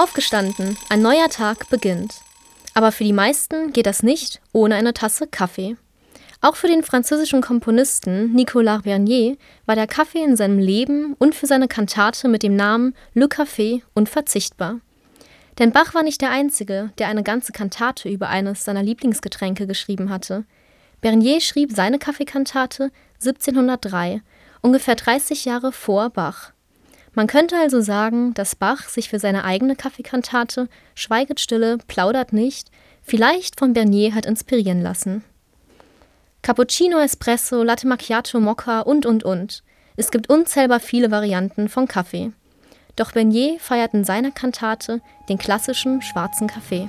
Aufgestanden, ein neuer Tag beginnt. Aber für die meisten geht das nicht ohne eine Tasse Kaffee. Auch für den französischen Komponisten Nicolas Bernier war der Kaffee in seinem Leben und für seine Kantate mit dem Namen Le Café unverzichtbar. Denn Bach war nicht der Einzige, der eine ganze Kantate über eines seiner Lieblingsgetränke geschrieben hatte. Bernier schrieb seine Kaffeekantate 1703, ungefähr 30 Jahre vor Bach. Man könnte also sagen, dass Bach sich für seine eigene Kaffeekantate Schweiget stille, plaudert nicht vielleicht von Bernier hat inspirieren lassen. Cappuccino, Espresso, Latte Macchiato, Mokka und und und. Es gibt unzählbar viele Varianten von Kaffee. Doch Bernier feiert in seiner Kantate den klassischen schwarzen Kaffee.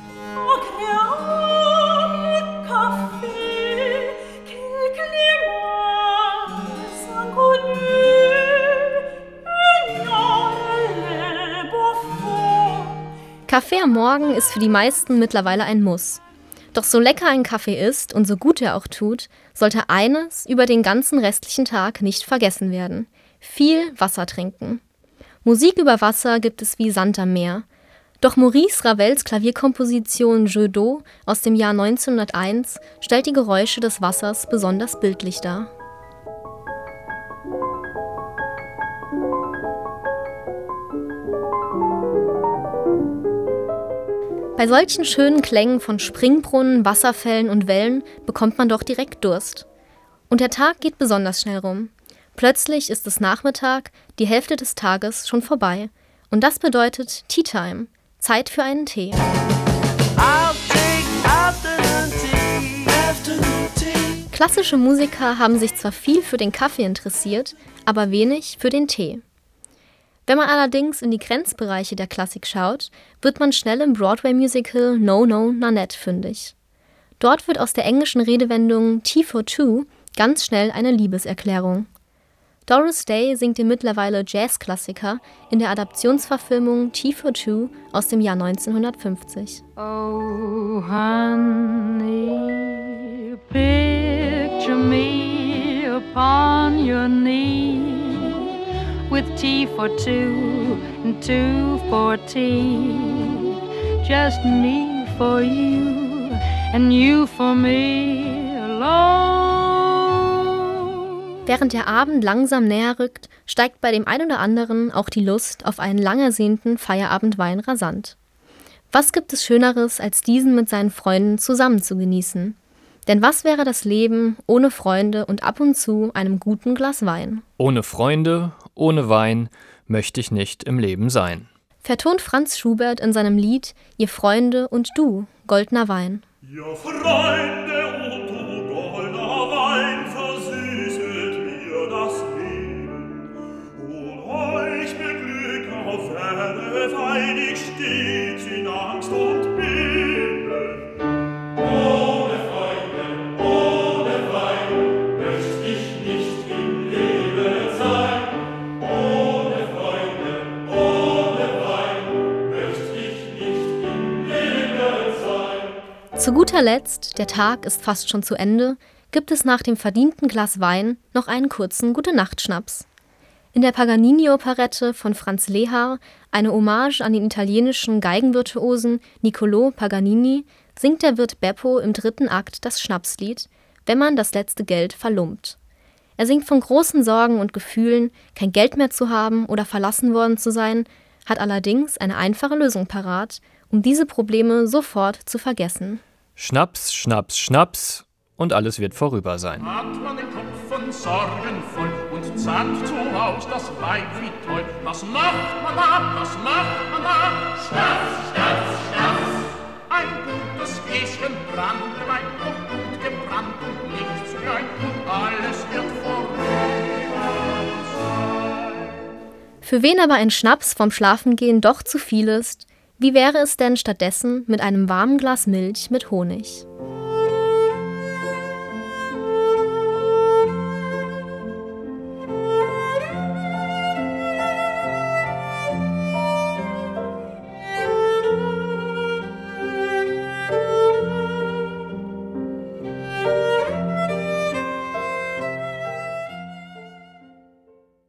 Kaffee am Morgen ist für die meisten mittlerweile ein Muss. Doch so lecker ein Kaffee ist und so gut er auch tut, sollte eines über den ganzen restlichen Tag nicht vergessen werden. Viel Wasser trinken. Musik über Wasser gibt es wie Sand am Meer. Doch Maurice Ravels Klavierkomposition Jeu d'eau aus dem Jahr 1901 stellt die Geräusche des Wassers besonders bildlich dar. Bei solchen schönen Klängen von Springbrunnen, Wasserfällen und Wellen bekommt man doch direkt Durst. Und der Tag geht besonders schnell rum. Plötzlich ist es Nachmittag, die Hälfte des Tages schon vorbei. Und das bedeutet Tea Time, Zeit für einen Tee. Klassische Musiker haben sich zwar viel für den Kaffee interessiert, aber wenig für den Tee. Wenn man allerdings in die Grenzbereiche der Klassik schaut, wird man schnell im Broadway-Musical No No Nanette fündig. Dort wird aus der englischen Redewendung Tea for Two ganz schnell eine Liebeserklärung. Doris Day singt den mittlerweile Jazzklassiker in der Adaptionsverfilmung Tea for Two aus dem Jahr 1950. Oh, honey, picture me upon your knee with tea for two and two for tea. Just me for you and you for me alone. Während der Abend langsam näher rückt, steigt bei dem einen oder anderen auch die Lust auf einen lang ersehnten Feierabendwein rasant. Was gibt es Schöneres, als diesen mit seinen Freunden zusammen zu genießen? Denn was wäre das Leben ohne Freunde und ab und zu einem guten Glas Wein? Ohne Freunde, ohne Wein möchte ich nicht im Leben sein. Vertont Franz Schubert in seinem Lied Ihr Freunde und du, Goldner Wein. Ihr Freunde und du, goldener Wein, versüßet mir das Leben. Und euch mit Glück auf Erde weinig stets in Angst und Zu guter Letzt, der Tag ist fast schon zu Ende, gibt es nach dem verdienten Glas Wein noch einen kurzen Gute-Nacht-Schnaps. In der Paganini-Operette von Franz Lehar, eine Hommage an den italienischen Geigenvirtuosen Niccolò Paganini, singt der Wirt Beppo im dritten Akt das Schnapslied Wenn man das letzte Geld verlumpt. Er singt von großen Sorgen und Gefühlen, kein Geld mehr zu haben oder verlassen worden zu sein, hat allerdings eine einfache Lösung parat, um diese Probleme sofort zu vergessen. Schnaps, Schnaps, Schnaps und alles wird vorüber sein. Hat man den Kopf von Sorgen voll und sagt zu Haus das Weib wie toll. Was macht man da, was macht man da? Schnaps, Schnaps, Schnaps. Ein gutes Gläschen Brandewein und gut gebrannt und nicht zu klein und alles wird vorüber sein. Für wen aber ein Schnaps vom Schlafengehen doch zu viel ist, wie wäre es denn stattdessen mit einem warmen Glas Milch mit Honig?